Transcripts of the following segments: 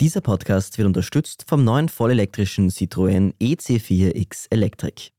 Dieser Podcast wird unterstützt vom neuen vollelektrischen Citroën EC4X Electric.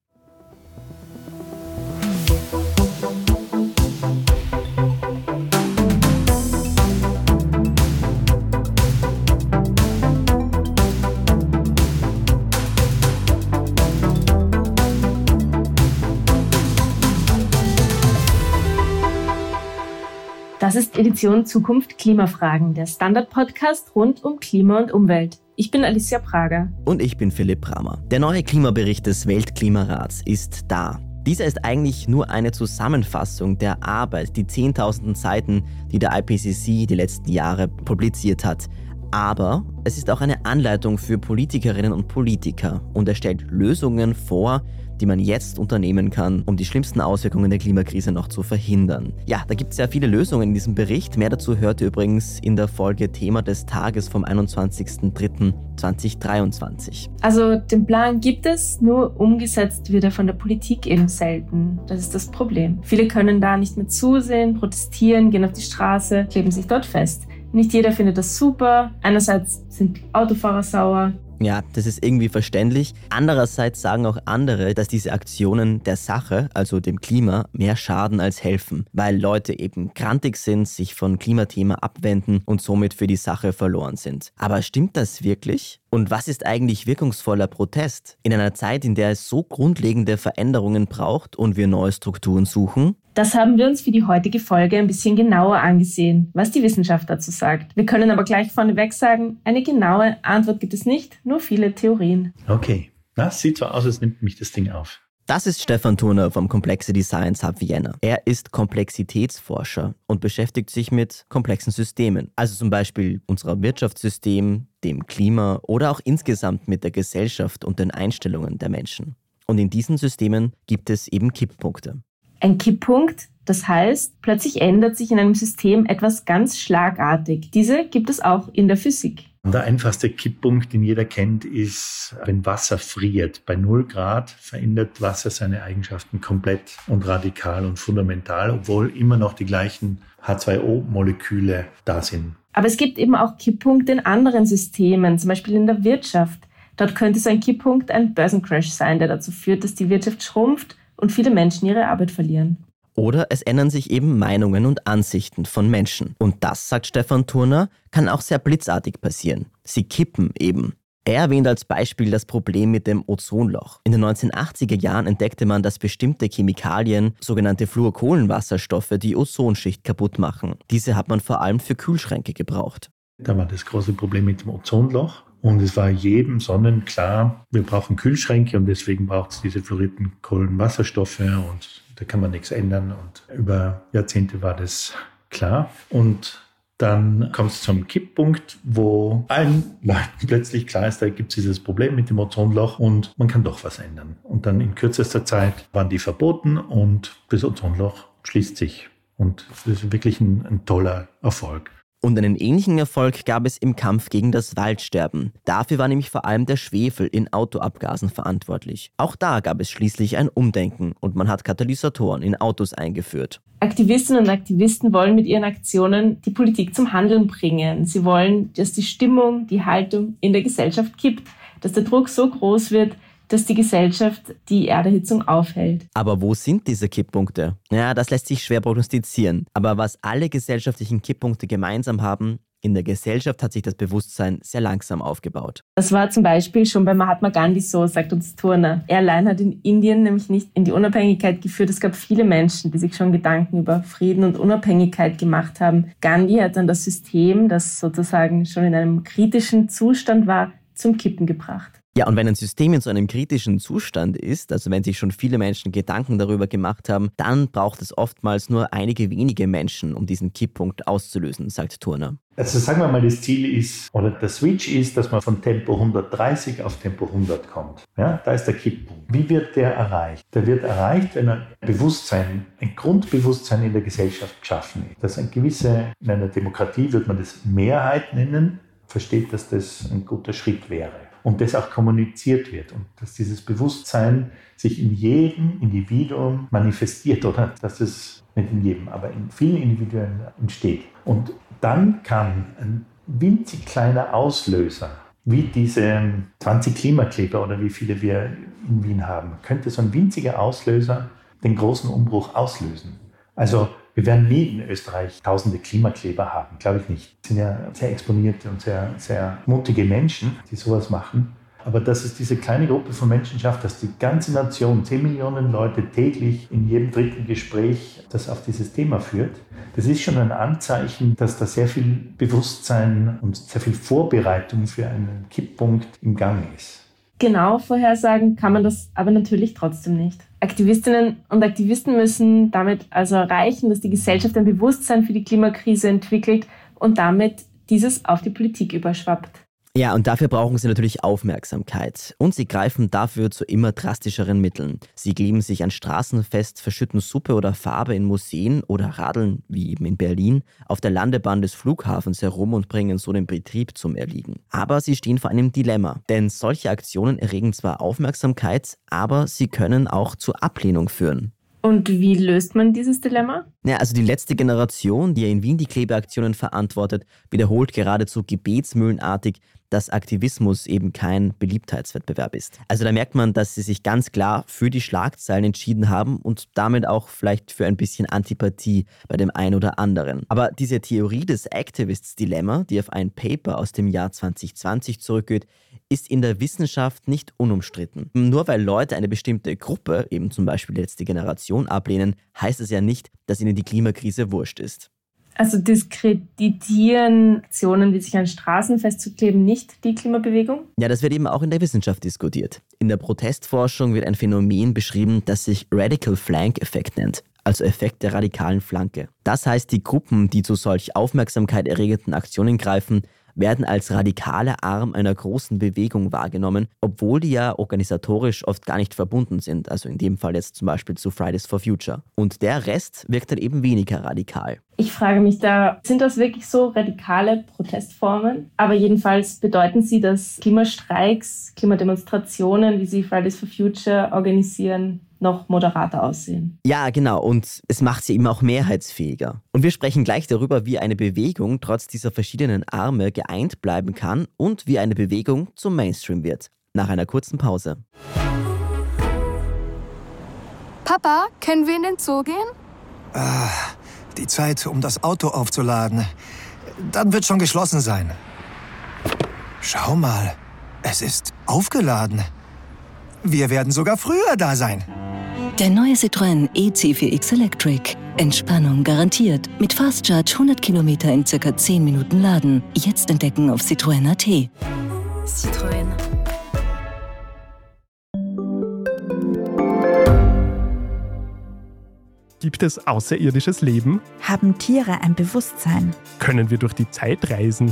Das ist Edition Zukunft Klimafragen, der Standard-Podcast rund um Klima und Umwelt. Ich bin Alicia Prager. Und ich bin Philipp Bramer. Der neue Klimabericht des Weltklimarats ist da. Dieser ist eigentlich nur eine Zusammenfassung der Arbeit, die zehntausenden Seiten, die der IPCC die letzten Jahre publiziert hat. Aber es ist auch eine Anleitung für Politikerinnen und Politiker und er stellt Lösungen vor, die man jetzt unternehmen kann, um die schlimmsten Auswirkungen der Klimakrise noch zu verhindern. Ja, da gibt es ja viele Lösungen in diesem Bericht. Mehr dazu hört ihr übrigens in der Folge Thema des Tages vom 21.03.2023. Also den Plan gibt es, nur umgesetzt wird er von der Politik eben selten. Das ist das Problem. Viele können da nicht mehr zusehen, protestieren, gehen auf die Straße, kleben sich dort fest. Nicht jeder findet das super. Einerseits sind Autofahrer sauer, ja, das ist irgendwie verständlich. Andererseits sagen auch andere, dass diese Aktionen der Sache, also dem Klima, mehr schaden als helfen, weil Leute eben grantig sind, sich von Klimathema abwenden und somit für die Sache verloren sind. Aber stimmt das wirklich? Und was ist eigentlich wirkungsvoller Protest? In einer Zeit, in der es so grundlegende Veränderungen braucht und wir neue Strukturen suchen? Das haben wir uns für die heutige Folge ein bisschen genauer angesehen, was die Wissenschaft dazu sagt. Wir können aber gleich vorneweg sagen, eine genaue Antwort gibt es nicht, nur viele Theorien. Okay, das sieht so aus, als nimmt mich das Ding auf. Das ist Stefan Turner vom Complexity Science Hub Vienna. Er ist Komplexitätsforscher und beschäftigt sich mit komplexen Systemen, also zum Beispiel unser Wirtschaftssystem, dem Klima oder auch insgesamt mit der Gesellschaft und den Einstellungen der Menschen. Und in diesen Systemen gibt es eben Kipppunkte. Ein Kipppunkt, das heißt, plötzlich ändert sich in einem System etwas ganz schlagartig. Diese gibt es auch in der Physik. Der einfachste Kipppunkt, den jeder kennt, ist, wenn Wasser friert. Bei 0 Grad verändert Wasser seine Eigenschaften komplett und radikal und fundamental, obwohl immer noch die gleichen H2O-Moleküle da sind. Aber es gibt eben auch Kipppunkte in anderen Systemen, zum Beispiel in der Wirtschaft. Dort könnte so ein Kipppunkt ein Börsencrash sein, der dazu führt, dass die Wirtschaft schrumpft und viele Menschen ihre Arbeit verlieren. Oder es ändern sich eben Meinungen und Ansichten von Menschen. Und das, sagt Stefan Turner, kann auch sehr blitzartig passieren. Sie kippen eben. Er erwähnt als Beispiel das Problem mit dem Ozonloch. In den 1980er Jahren entdeckte man, dass bestimmte Chemikalien, sogenannte Fluorkohlenwasserstoffe, die Ozonschicht kaputt machen. Diese hat man vor allem für Kühlschränke gebraucht. Da war das große Problem mit dem Ozonloch. Und es war jedem sonnenklar, wir brauchen Kühlschränke und deswegen braucht es diese fluorierten Kohlenwasserstoffe und da kann man nichts ändern. Und über Jahrzehnte war das klar. Und dann kommt es zum Kipppunkt, wo allen Leuten plötzlich klar ist, da gibt es dieses Problem mit dem Ozonloch und man kann doch was ändern. Und dann in kürzester Zeit waren die verboten und das Ozonloch schließt sich. Und das ist wirklich ein, ein toller Erfolg. Und einen ähnlichen Erfolg gab es im Kampf gegen das Waldsterben. Dafür war nämlich vor allem der Schwefel in Autoabgasen verantwortlich. Auch da gab es schließlich ein Umdenken und man hat Katalysatoren in Autos eingeführt. Aktivistinnen und Aktivisten wollen mit ihren Aktionen die Politik zum Handeln bringen. Sie wollen, dass die Stimmung, die Haltung in der Gesellschaft kippt, dass der Druck so groß wird, dass die Gesellschaft die Erderhitzung aufhält. Aber wo sind diese Kipppunkte? Ja, das lässt sich schwer prognostizieren. Aber was alle gesellschaftlichen Kipppunkte gemeinsam haben, in der Gesellschaft hat sich das Bewusstsein sehr langsam aufgebaut. Das war zum Beispiel schon bei Mahatma Gandhi so, sagt uns Turner. Er allein hat in Indien nämlich nicht in die Unabhängigkeit geführt. Es gab viele Menschen, die sich schon Gedanken über Frieden und Unabhängigkeit gemacht haben. Gandhi hat dann das System, das sozusagen schon in einem kritischen Zustand war, zum Kippen gebracht. Ja, und wenn ein System in so einem kritischen Zustand ist, also wenn sich schon viele Menschen Gedanken darüber gemacht haben, dann braucht es oftmals nur einige wenige Menschen, um diesen Kipppunkt auszulösen, sagt Turner. Also sagen wir mal, das Ziel ist, oder der Switch ist, dass man von Tempo 130 auf Tempo 100 kommt. Ja, da ist der Kipppunkt. Wie wird der erreicht? Der wird erreicht, wenn ein Bewusstsein, ein Grundbewusstsein in der Gesellschaft geschaffen ist. Dass ein gewisse, in einer Demokratie wird man das Mehrheit nennen, versteht, dass das ein guter Schritt wäre und das auch kommuniziert wird und dass dieses Bewusstsein sich in jedem Individuum manifestiert oder dass es nicht in jedem, aber in vielen Individuen entsteht. Und dann kann ein winzig kleiner Auslöser, wie diese 20 Klimakleber oder wie viele wir in Wien haben, könnte so ein winziger Auslöser den großen Umbruch auslösen. Also wir werden nie in Österreich tausende Klimakleber haben, glaube ich nicht. Das sind ja sehr exponierte und sehr, sehr mutige Menschen, die sowas machen. Aber dass es diese kleine Gruppe von Menschen schafft, dass die ganze Nation, 10 Millionen Leute täglich in jedem dritten Gespräch das auf dieses Thema führt, das ist schon ein Anzeichen, dass da sehr viel Bewusstsein und sehr viel Vorbereitung für einen Kipppunkt im Gang ist. Genau vorhersagen kann man das aber natürlich trotzdem nicht. Aktivistinnen und Aktivisten müssen damit also erreichen, dass die Gesellschaft ein Bewusstsein für die Klimakrise entwickelt und damit dieses auf die Politik überschwappt. Ja, und dafür brauchen sie natürlich Aufmerksamkeit. Und sie greifen dafür zu immer drastischeren Mitteln. Sie kleben sich an Straßen fest, verschütten Suppe oder Farbe in Museen oder radeln, wie eben in Berlin, auf der Landebahn des Flughafens herum und bringen so den Betrieb zum Erliegen. Aber sie stehen vor einem Dilemma. Denn solche Aktionen erregen zwar Aufmerksamkeit, aber sie können auch zur Ablehnung führen. Und wie löst man dieses Dilemma? Ja, also die letzte Generation, die ja in Wien die Klebeaktionen verantwortet, wiederholt geradezu gebetsmühlenartig, dass Aktivismus eben kein Beliebtheitswettbewerb ist. Also da merkt man, dass sie sich ganz klar für die Schlagzeilen entschieden haben und damit auch vielleicht für ein bisschen Antipathie bei dem einen oder anderen. Aber diese Theorie des Activists Dilemma, die auf ein Paper aus dem Jahr 2020 zurückgeht, ist in der Wissenschaft nicht unumstritten. Nur weil Leute eine bestimmte Gruppe, eben zum Beispiel die letzte Generation, ablehnen, heißt es ja nicht, dass ihnen die Klimakrise wurscht ist. Also diskreditieren Aktionen, die sich an Straßen festzukleben, nicht die Klimabewegung? Ja, das wird eben auch in der Wissenschaft diskutiert. In der Protestforschung wird ein Phänomen beschrieben, das sich Radical Flank Effekt nennt also Effekt der radikalen Flanke. Das heißt, die Gruppen, die zu solch Aufmerksamkeit erregenden Aktionen greifen, werden als radikale Arm einer großen Bewegung wahrgenommen, obwohl die ja organisatorisch oft gar nicht verbunden sind, also in dem Fall jetzt zum Beispiel zu Fridays for Future. Und der Rest wirkt dann eben weniger radikal. Ich frage mich da, sind das wirklich so radikale Protestformen? Aber jedenfalls bedeuten sie, dass Klimastreiks, Klimademonstrationen, wie sie Fridays for Future organisieren, noch moderater aussehen. Ja, genau. Und es macht sie eben auch mehrheitsfähiger. Und wir sprechen gleich darüber, wie eine Bewegung trotz dieser verschiedenen Arme geeint bleiben kann und wie eine Bewegung zum Mainstream wird. Nach einer kurzen Pause. Papa, können wir in den Zoo gehen? Ah, die Zeit, um das Auto aufzuladen. Dann wird schon geschlossen sein. Schau mal, es ist aufgeladen. Wir werden sogar früher da sein. Der neue Citroën EC4X Electric. Entspannung garantiert. Mit Fast Charge 100 Kilometer in circa 10 Minuten laden. Jetzt entdecken auf Citroën.at. Citroën. Gibt es außerirdisches Leben? Haben Tiere ein Bewusstsein? Können wir durch die Zeit reisen?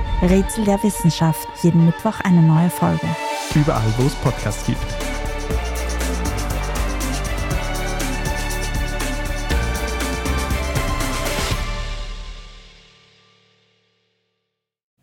Rätsel der Wissenschaft. Jeden Mittwoch eine neue Folge. Überall, wo es Podcasts gibt.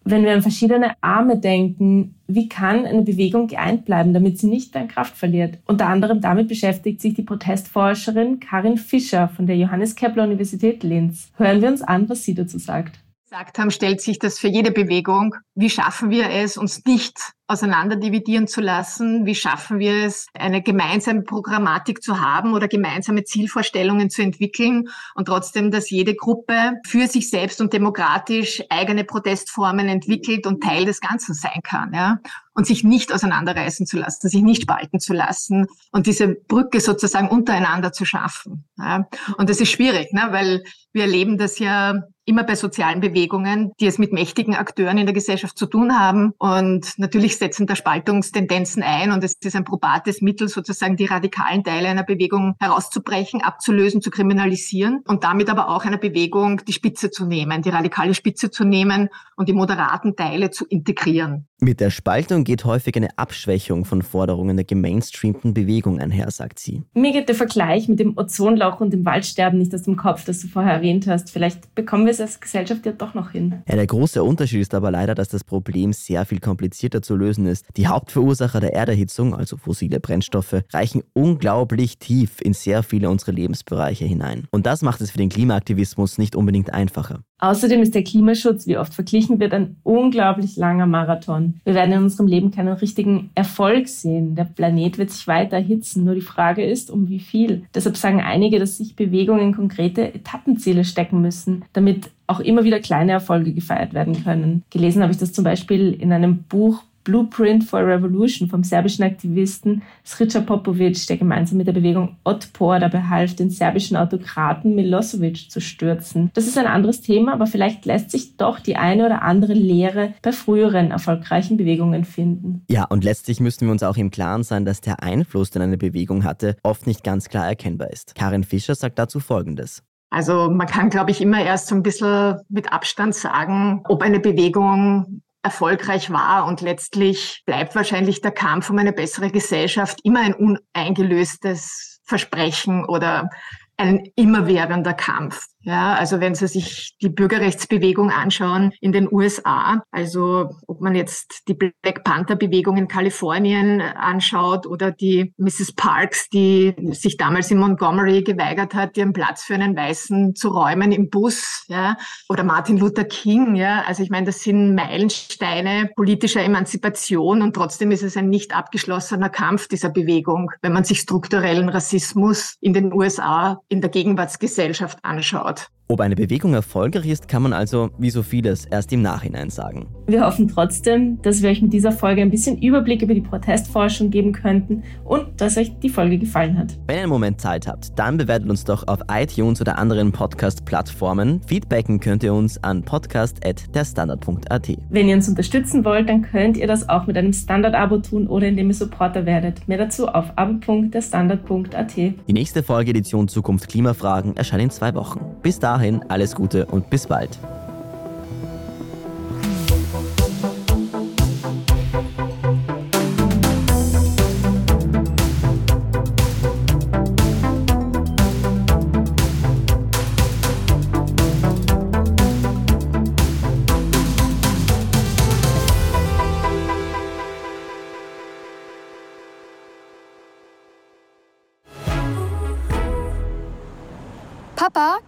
Wenn wir an verschiedene Arme denken, wie kann eine Bewegung geeint bleiben, damit sie nicht an Kraft verliert? Unter anderem damit beschäftigt sich die Protestforscherin Karin Fischer von der Johannes Kepler Universität Linz. Hören wir uns an, was sie dazu sagt gesagt haben, stellt sich das für jede Bewegung. Wie schaffen wir es, uns nicht auseinanderdividieren zu lassen? Wie schaffen wir es, eine gemeinsame Programmatik zu haben oder gemeinsame Zielvorstellungen zu entwickeln und trotzdem, dass jede Gruppe für sich selbst und demokratisch eigene Protestformen entwickelt und Teil des Ganzen sein kann, ja? Und sich nicht auseinanderreißen zu lassen, sich nicht spalten zu lassen und diese Brücke sozusagen untereinander zu schaffen. Ja? Und das ist schwierig, ne? weil wir erleben das ja immer bei sozialen Bewegungen, die es mit mächtigen Akteuren in der Gesellschaft zu tun haben. Und natürlich setzen da Spaltungstendenzen ein und es ist ein probates Mittel, sozusagen die radikalen Teile einer Bewegung herauszubrechen, abzulösen, zu kriminalisieren und damit aber auch einer Bewegung die Spitze zu nehmen, die radikale Spitze zu nehmen und die moderaten Teile zu integrieren. Mit der Spaltung geht häufig eine Abschwächung von Forderungen der gemainstreamten Bewegung einher, sagt sie. Mir geht der Vergleich mit dem Ozonloch und dem Waldsterben nicht aus dem Kopf, das du vorher erwähnt hast. Vielleicht bekommen wir es als Gesellschaft ja doch noch hin. Ja, der große Unterschied ist aber leider, dass das Problem sehr viel komplizierter zu lösen ist. Die Hauptverursacher der Erderhitzung, also fossile Brennstoffe, reichen unglaublich tief in sehr viele unserer Lebensbereiche hinein. Und das macht es für den Klimaaktivismus nicht unbedingt einfacher. Außerdem ist der Klimaschutz, wie oft verglichen wird, ein unglaublich langer Marathon. Wir werden in unserem Leben keinen richtigen Erfolg sehen. Der Planet wird sich weiter erhitzen. Nur die Frage ist, um wie viel. Deshalb sagen einige, dass sich Bewegungen konkrete Etappenziele stecken müssen, damit auch immer wieder kleine Erfolge gefeiert werden können. Gelesen habe ich das zum Beispiel in einem Buch Blueprint for a Revolution vom serbischen Aktivisten Srica Popovic, der gemeinsam mit der Bewegung Otpor dabei half, den serbischen Autokraten Milosevic zu stürzen. Das ist ein anderes Thema, aber vielleicht lässt sich doch die eine oder andere Lehre bei früheren erfolgreichen Bewegungen finden. Ja, und letztlich müssen wir uns auch im Klaren sein, dass der Einfluss, den eine Bewegung hatte, oft nicht ganz klar erkennbar ist. Karin Fischer sagt dazu Folgendes. Also man kann, glaube ich, immer erst so ein bisschen mit Abstand sagen, ob eine Bewegung erfolgreich war. Und letztlich bleibt wahrscheinlich der Kampf um eine bessere Gesellschaft immer ein uneingelöstes Versprechen oder ein immerwährender Kampf. Ja, also wenn Sie sich die Bürgerrechtsbewegung anschauen in den USA, also ob man jetzt die Black Panther Bewegung in Kalifornien anschaut oder die Mrs. Parks, die sich damals in Montgomery geweigert hat, ihren Platz für einen Weißen zu räumen im Bus, ja, oder Martin Luther King, ja, also ich meine, das sind Meilensteine politischer Emanzipation und trotzdem ist es ein nicht abgeschlossener Kampf dieser Bewegung, wenn man sich strukturellen Rassismus in den USA in der Gegenwartsgesellschaft anschaut anschaut. Ob eine Bewegung erfolgreich ist, kann man also, wie so vieles, erst im Nachhinein sagen. Wir hoffen trotzdem, dass wir euch mit dieser Folge ein bisschen Überblick über die Protestforschung geben könnten und dass euch die Folge gefallen hat. Wenn ihr einen Moment Zeit habt, dann bewertet uns doch auf iTunes oder anderen Podcast-Plattformen. Feedbacken könnt ihr uns an podcast.derstandard.at. Wenn ihr uns unterstützen wollt, dann könnt ihr das auch mit einem Standard-Abo tun oder indem ihr Supporter werdet. Mehr dazu auf abo.derstandard.at. Die nächste Folge Edition Zukunft Klimafragen erscheint in zwei Wochen. Bis dahin alles Gute und bis bald.